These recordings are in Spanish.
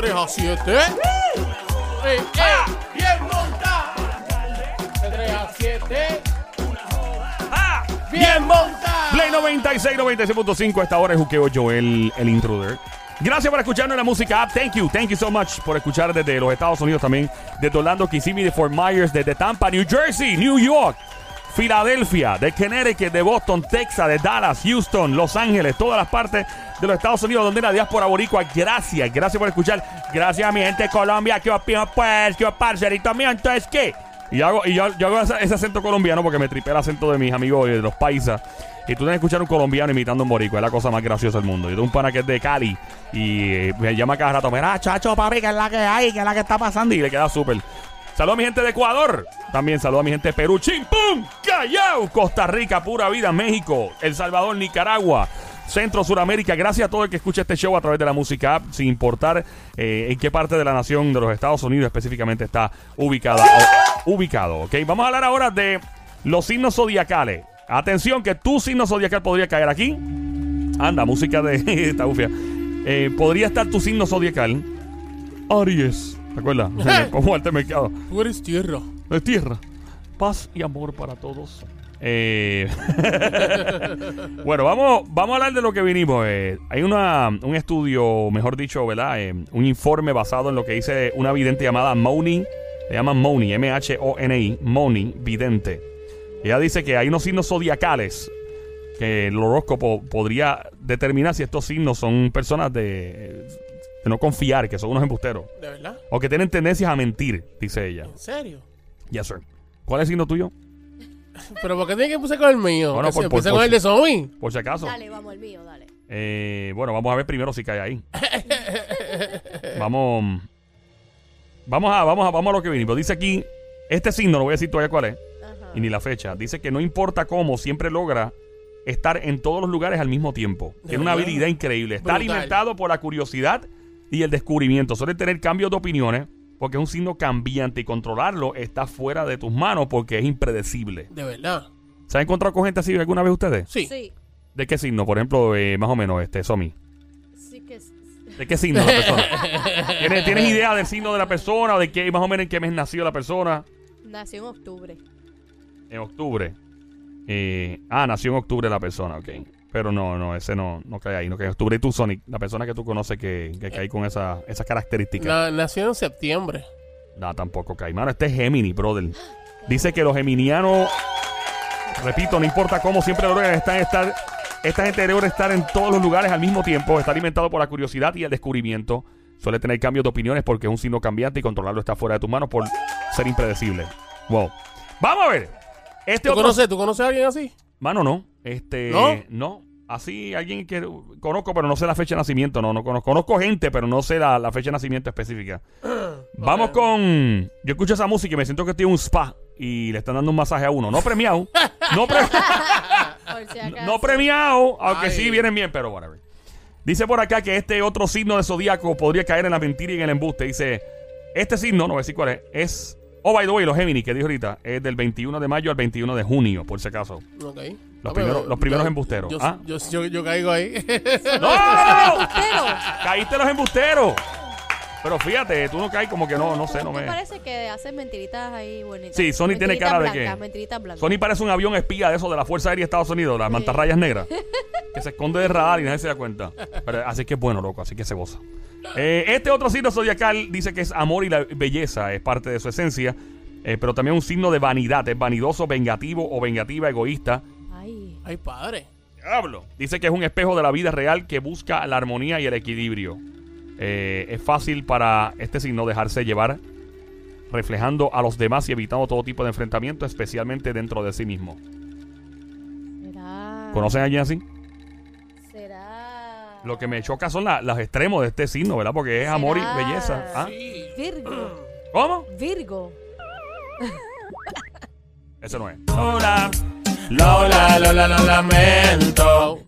3 a 7. Eh, eh, bien monta. De 3 a 7. ¡Ah! Bien monta. Play 96, 96.5. Esta hora es Juqueo Joel, el intruder. Gracias por escucharnos en la música app. Thank you, thank you so much por escuchar desde los Estados Unidos también. Desde Orlando, Kissimmee, de Fort Myers, desde Tampa, New Jersey, New York, Filadelfia, de Connecticut, de Boston, Texas, de Dallas, Houston, Los Ángeles, todas las partes de los Estados Unidos donde la diáspora boricua. Gracias, gracias por escuchar. Gracias a mi gente de Colombia. Que opino pues, que parcerito mío. Entonces, ¿qué? Y yo hago, y yo, hago ese, acento colombiano porque me tripé el acento de mis amigos de los paisas. Y tú tienes que escuchar un colombiano imitando un boricua. Es la cosa más graciosa del mundo. Yo tengo un pana que es de Cali y eh, me llama cada rato. Mira, chacho, papi, que es la que hay, que es la que está pasando. Y le queda súper. Saludos a mi gente de Ecuador. También saludos a mi gente de Perú. Chimpum, Callao, Costa Rica, pura vida, México, El Salvador, Nicaragua. Centro, Suramérica, gracias a todo el que escucha este show a través de la música app, sin importar eh, en qué parte de la nación de los Estados Unidos específicamente está ubicada o ubicado. ¿ok? Vamos a hablar ahora de los signos zodiacales. Atención, que tu signo zodiacal podría caer aquí. Anda, música de esta bufia. Eh, podría estar tu signo zodiacal. Aries. ¿Te acuerdas? Como este mercado. Tú eres tierra. De tierra. Paz y amor para todos. Eh, bueno, vamos, vamos a hablar de lo que vinimos. Eh, hay una, un estudio, mejor dicho, ¿verdad? Eh, un informe basado en lo que dice una vidente llamada Moni. Le llaman Moni, M-H-O-N-I, Moni, vidente. Ella dice que hay unos signos zodiacales que el horóscopo podría determinar si estos signos son personas de, de no confiar, que son unos embusteros. ¿De verdad? O que tienen tendencias a mentir, dice ella. ¿En serio? Yes, sir. ¿Cuál es el signo tuyo? ¿Pero por qué tiene que empezar con el mío? Bueno, por- por- con el de Zombie. Por si acaso. Dale, vamos, el mío, dale. Eh, bueno, vamos a ver primero si cae ahí. vamos. Vamos a, vamos a, vamos a lo que vinimos. Dice aquí, este signo, no voy a decir todavía cuál es, Ajá. y ni la fecha. Dice que no importa cómo, siempre logra estar en todos los lugares al mismo tiempo. ¿De Tiene una habilidad increíble. Está Brutal. alimentado por la curiosidad y el descubrimiento. Suele tener cambios de opiniones porque es un signo cambiante y controlarlo está fuera de tus manos porque es impredecible. ¿De verdad? ¿Se han encontrado con gente así alguna vez ustedes? Sí. Sí, ¿De qué signo? Por ejemplo, eh, más o menos, este, Somi. sí que es- ¿De qué signo la persona? ¿Tienes, tienes idea del signo de la persona o de qué, más o menos en qué mes nació la persona? nació en octubre. En octubre. Eh, ah, nació en octubre la persona, ok. Pero no, no, ese no, no cae ahí. No cae tú, Sonic, la persona que tú conoces que, que cae con esa, esas características. Na- nació en septiembre. No, tampoco cae. Mano, este es Gemini, brother. Dice que los geminianos, repito, no importa cómo, siempre logran estar, estar, esta gente logra estar en todos los lugares al mismo tiempo. Está alimentado por la curiosidad y el descubrimiento. Suele tener cambios de opiniones porque es un signo cambiante y controlarlo está fuera de tus manos por ser impredecible. Wow. Vamos a ver. Este ¿Tú otro... conoces, ¿Tú conoces a alguien así? Mano, no. Este, ¿No? no. Así, alguien que conozco, pero no sé la fecha de nacimiento. No, no conozco. Conozco gente, pero no sé la, la fecha de nacimiento específica. Vamos con. Yo escucho esa música y me siento que estoy en un spa y le están dando un masaje a uno. No premiado. no, pre- Por si acaso. no premiado, aunque Ay. sí vienen bien, pero whatever. Dice por acá que este otro signo de zodíaco podría caer en la mentira y en el embuste. Dice: Este signo, no voy a decir cuál es, es. Oh, by the way, los Gemini que dijo ahorita, es del 21 de mayo al 21 de junio, por si acaso. Ok. Los Ah, primeros- los primeros yo- embusteros. Yo, Ah. yo, yo, yo caigo ahí. ¡No! no, no! Caíste los embusteros. Pero fíjate, tú no caes como que no, no sé, no ¿te me. parece que hacen mentiritas ahí bonitas? Sí, Sony tiene cara de que- Mentiritas blancas. Sony parece un avión espía de eso de la Fuerza Aérea de Estados Unidos, las mantarrayas negras, que se esconde del radar y nadie se da cuenta. Pero, así que es bueno, loco, así que se goza. Eh, este otro signo zodiacal dice que es amor y la belleza, es parte de su esencia, eh, pero también un signo de vanidad, es vanidoso, vengativo o vengativa, egoísta. Ay, Ay, padre. Diablo. Dice que es un espejo de la vida real que busca la armonía y el equilibrio. Eh, es fácil para este signo dejarse llevar, reflejando a los demás y evitando todo tipo de enfrentamiento, especialmente dentro de sí mismo. será. ¿Conocen a alguien así? Será. Lo que me choca son la- los extremos de este signo, ¿verdad? Porque es amor y belleza. ¿Ah? Sí. Virgo. ¿Cómo? Virgo. Eso no es. Lola, Lola, Lola, lo lamento.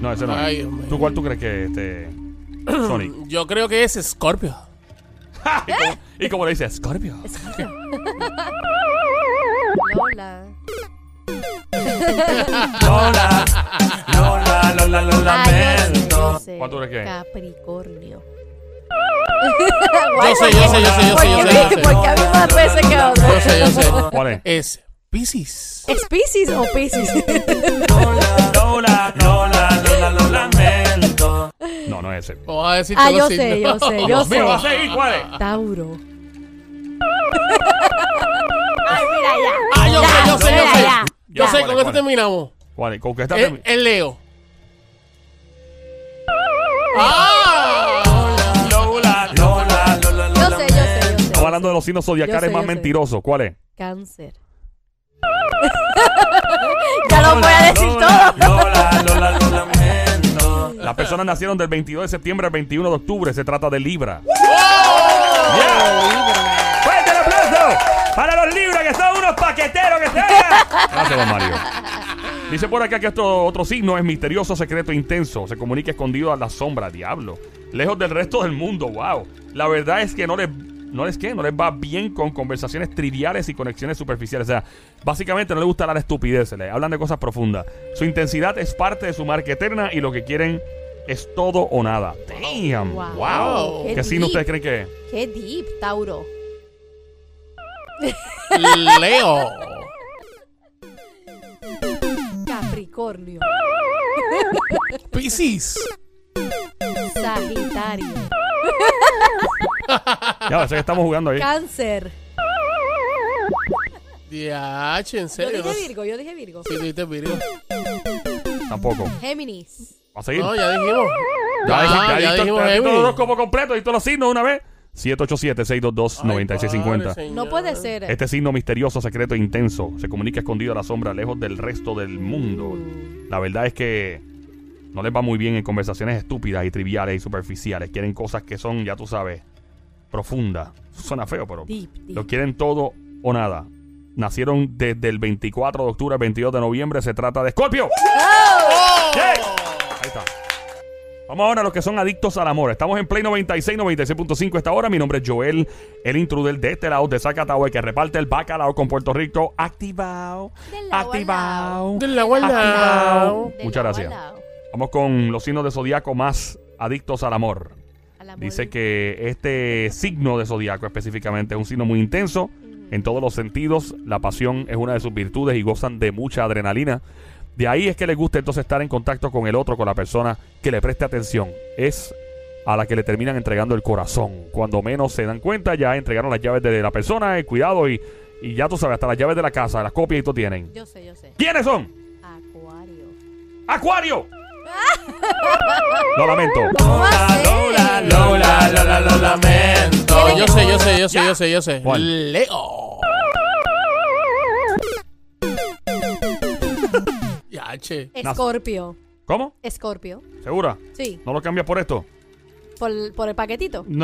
No, ese no es. Ay, Dios mío. ¿Tú cuál tú crees que es este Sonic? Yo creo que es Scorpio. y, como, y como le dice, Scorpio. Escorpio. Lola. Lola, Lola, Lola, lo lamento. ¿Cuál tú crees que es? Capricornio. Yo sé, yo sé, yo sé, yo sé, yo sé. Porque a mí más veces que a Yo sé, yo sé. ¿Cuál es? Es Pisces. ¿Es Pisces o Pisces? Lola, Lola, Lola, Lola, lo lamento. No, no es ese. Vamos a decir ah, yo los sé, signos. yo sé, yo Dios sé. mío, va a seguir, ¿cuál es? Tauro. Ay, mira ya. Ah, yo sé, yo sé, yo sé. ya. Yo Ya. sé, ¿Cuál con es, esto cuál terminamos. ¿Cuál es? ¿Con qué está? El, el Leo. ¡Ah! Lola, Lola, Lola, lo Yo sé, yo sé, yo sé. Estamos hablando de los signos zodiacales sé, más yo sé. mentirosos. ¿Cuál es? Cáncer. Personas nacieron del 22 de septiembre al 21 de octubre. Se trata de Libra. ¡Oh! Yeah. ¡Fuerte el aplauso! Para los Libra, que son unos paqueteros que están. Gracias, don Mario. Dice por acá que esto otro signo es misterioso, secreto, intenso. Se comunica escondido a la sombra, diablo. Lejos del resto del mundo, wow. La verdad es que no les, no les, ¿qué? No les va bien con conversaciones triviales y conexiones superficiales. O sea, básicamente no les gusta hablar estupideces, le hablan de cosas profundas. Su intensidad es parte de su marca eterna y lo que quieren es todo o nada. Damn, wow. Wow. ¿Qué, Qué signo ustedes creen que es? Qué deep, Tauro. Leo. Capricornio. Pisces. Sagitario. Ya, sé que estamos jugando ahí. Cáncer. DH, en Yo serio. dije no sé. Virgo, yo dije Virgo. Sí, dijiste Virgo. Tampoco. Géminis. ¿Va a seguir? No, ya dijimos. Ya, Ah, dije- ya, ya dije- dijimos todos los horóscopos completos y todos los signos una vez. 787-622-9650. Ay, padre, No puede ser. Este signo misterioso, secreto e intenso se comunica escondido a la sombra, lejos del resto del mundo. La verdad es que no les va muy bien en conversaciones estúpidas y triviales y superficiales. Quieren cosas que son, ya tú sabes, profundas. Suena feo, pero Deep, deep. lo quieren todo o nada. Nacieron desde el 24 de octubre al 22 de noviembre. Se trata de Scorpio. Yeah. Ahí está. Vamos ahora a los que son adictos al amor. Estamos en Play 96, 96.5 esta hora. Mi nombre es Joel, el intruder de este lado de Zacatau, el que reparte el bacalao con Puerto Rico. Activado. Activado. Del lado. Del Muchas gracias. Vamos con los signos de zodiaco más adictos al amor. Al amor. Dice que este signo de zodiaco específicamente es un signo muy intenso en todos los sentidos. La pasión es una de sus virtudes y gozan de mucha adrenalina. De ahí es que les gusta entonces estar en contacto con el otro, con la persona que le preste atención. Es a la que le terminan entregando el corazón. Cuando menos se dan cuenta, ya entregaron las llaves de la persona, el cuidado y, y ya tú sabes, hasta las llaves de la casa, las copias y todo tienen. Yo sé, yo sé. ¿Quiénes son? Acuario. ¡Acuario! Lo lamento. ¿Cómo va a ser? Lola, Lola, Lola, lo lamento. Yo sé, yo sé, yo sé, yo sé, yo sé. ¿Cuál? Leo. Che. Escorpio. ¿Cómo? Escorpio. ¿Segura? Sí. ¿No lo cambias por esto? Por, por el paquetito.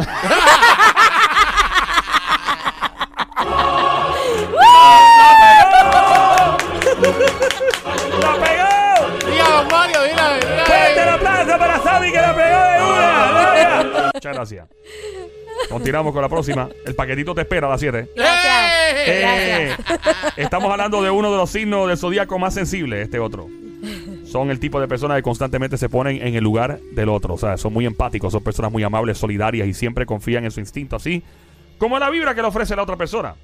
¡La pegó! Diga, Mario, mira, mira. ¡Fuerte el aplauso para Sabi que la pegó de una! ¡Gloria! Muchas gracias. Continuamos con la próxima. El paquetito te espera a las 7. Gracias. Eh, estamos hablando de uno de los signos del zodíaco más sensibles, este otro. Son el tipo de personas que constantemente se ponen en el lugar del otro. O sea, son muy empáticos, son personas muy amables, solidarias y siempre confían en su instinto, así como la vibra que le ofrece la otra persona.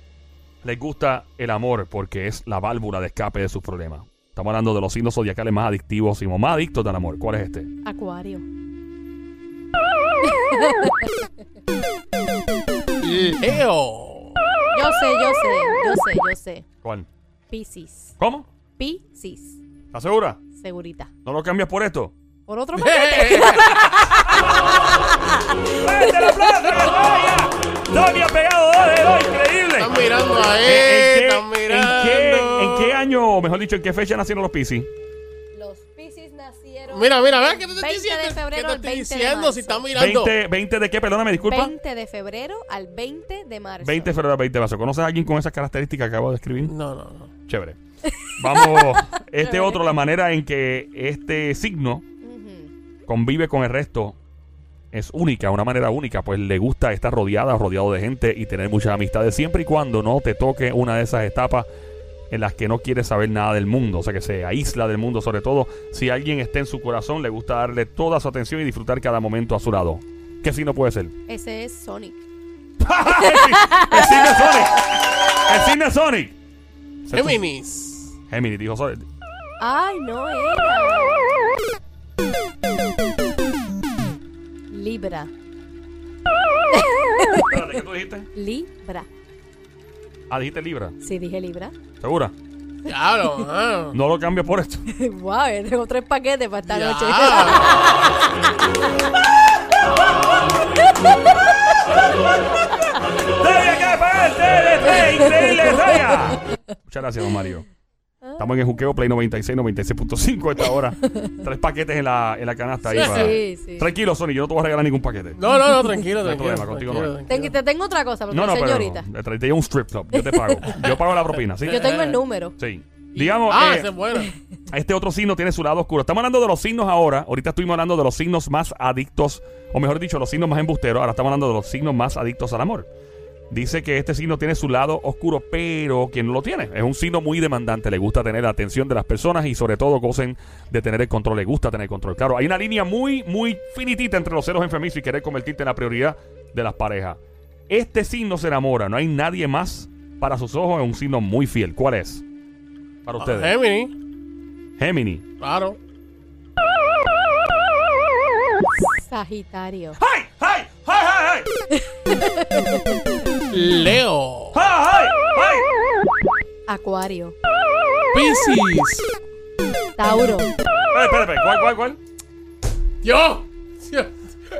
Les gusta el amor porque es la válvula de escape de sus problemas. Estamos hablando de los signos zodiacales más adictivos y más adictos del amor. ¿Cuál es este? Acuario. Leo. Yo sé, yo sé, yo sé, yo sé. ¿Cuál? Piscis. ¿Cómo? Piscis. ¿Estás segura? Segurita. ¿No lo cambias por esto? Por otro paquete. ¡Fuerte vaya! ¡Tony ha pegado dos de dos! ¡Increíble! Están mirando ahí, ¿En qué, están en mirando. qué- en qué año, o mejor dicho, en qué fecha nacieron los Piscis? Los Piscis nacieron Mira, mira, ve, ¿qué te estoy 20 de diciendo? ¿Qué febrero te al estoy 20 de diciendo marzo. si estás mirando? 20, 20 de qué, perdóname, disculpa. 20 de febrero al 20 de marzo. 20 de febrero al 20 de marzo. ¿Conoces a alguien con esas características que acabo de escribir? No, no, no. Chévere. Vamos, este otro, la manera en que este signo convive con el resto es única, una manera única, pues le gusta estar rodeada, rodeado de gente y tener muchas amistades, siempre y cuando no te toque una de esas etapas en las que no quiere saber nada del mundo, o sea que se aísla del mundo, sobre todo si alguien está en su corazón, le gusta darle toda su atención y disfrutar cada momento a su lado. ¿Qué signo puede ser? Ese es Sonic. El signo Sonic. El signo Sonic. Géminis. Géminis, dijo Sonic. Ay, no era. Libra. Espérate, ¿qué tú dijiste? Libra. Ah, dijiste Libra. Sí, dije Libra. ¿Segura? Mano. No lo cambies por esto. wow, tengo tres paquetes para esta noche. ¡Dale que parte de tres! ¡Increíble, Saya! Muchas gracias, don Mario. Estamos en el juqueo Play 96, 96.5 a esta hora. Tres paquetes en la, en la canasta ahí. para- Sí, sí. Tranquilo, Sony, yo no te voy a regalar ningún paquete. No, no, no, tranquilo, No hay tranquilo. problema, contigo no hay. Te, te tengo otra cosa, porque No, no, pero señorita. le traité un strip club. Yo te pago. Yo pago la propina, ¿sí? Yo tengo el número. Sí. Digamos, Ah, eh, es bueno. este otro signo tiene su lado oscuro. Estamos hablando de los signos ahora. Ahorita estuvimos hablando de los signos más adictos, o mejor dicho, los signos más embusteros. Ahora estamos hablando de los signos más adictos al amor. Dice que este signo tiene su lado oscuro, pero quien no lo tiene. Es un signo muy demandante. Le gusta tener la atención de las personas y sobre todo gocen de tener el control. Le gusta tener control. Claro, hay una línea muy, muy finitita entre los celos enfermizos y querer convertirte en la prioridad de las parejas. Este signo se enamora. No hay nadie más para sus ojos. Es un signo muy fiel. ¿Cuál es? Para ustedes. Géminis, Gemini. claro. Sagitario. ¡Ay! ¡Ay! ¡Ay! ¡Ay! ¡Ay! ¡Ay! Acuario. Piscis. Tauro. Espera, espera, espera. ¿Cuál, cuál, cuál? Yo.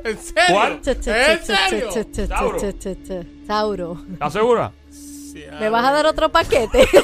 ¿En serio? ¿Cuál? ¿En serio? Tauro. ¿Estás segura? Sí, ¿Me vas a dar otro paquete?